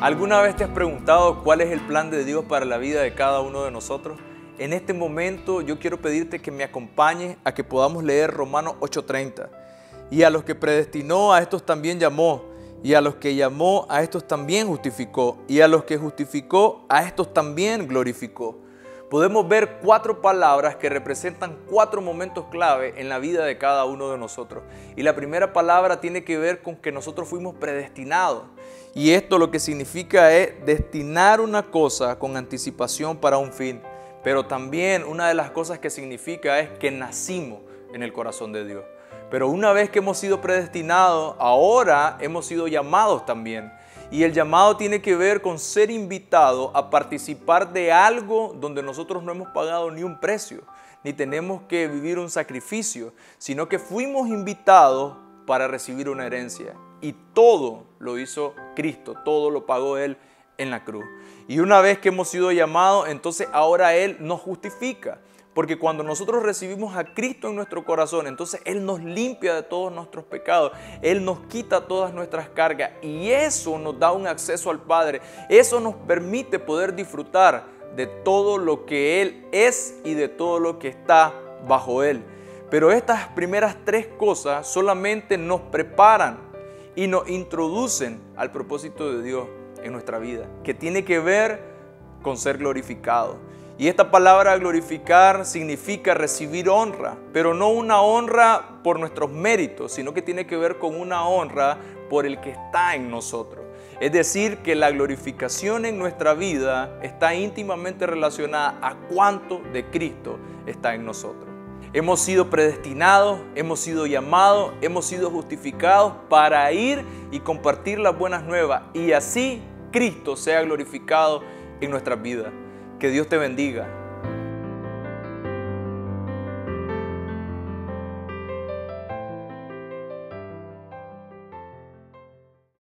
¿Alguna vez te has preguntado cuál es el plan de Dios para la vida de cada uno de nosotros? En este momento yo quiero pedirte que me acompañes a que podamos leer Romanos 8:30. Y a los que predestinó, a estos también llamó. Y a los que llamó, a estos también justificó. Y a los que justificó, a estos también glorificó. Podemos ver cuatro palabras que representan cuatro momentos clave en la vida de cada uno de nosotros. Y la primera palabra tiene que ver con que nosotros fuimos predestinados. Y esto lo que significa es destinar una cosa con anticipación para un fin. Pero también una de las cosas que significa es que nacimos en el corazón de Dios. Pero una vez que hemos sido predestinados, ahora hemos sido llamados también. Y el llamado tiene que ver con ser invitado a participar de algo donde nosotros no hemos pagado ni un precio, ni tenemos que vivir un sacrificio, sino que fuimos invitados para recibir una herencia. Y todo lo hizo Cristo, todo lo pagó Él en la cruz. Y una vez que hemos sido llamados, entonces ahora Él nos justifica. Porque cuando nosotros recibimos a Cristo en nuestro corazón, entonces Él nos limpia de todos nuestros pecados, Él nos quita todas nuestras cargas y eso nos da un acceso al Padre. Eso nos permite poder disfrutar de todo lo que Él es y de todo lo que está bajo Él. Pero estas primeras tres cosas solamente nos preparan y nos introducen al propósito de Dios en nuestra vida, que tiene que ver con ser glorificado. Y esta palabra glorificar significa recibir honra, pero no una honra por nuestros méritos, sino que tiene que ver con una honra por el que está en nosotros. Es decir, que la glorificación en nuestra vida está íntimamente relacionada a cuánto de Cristo está en nosotros. Hemos sido predestinados, hemos sido llamados, hemos sido justificados para ir y compartir las buenas nuevas y así Cristo sea glorificado en nuestras vidas. Que Dios te bendiga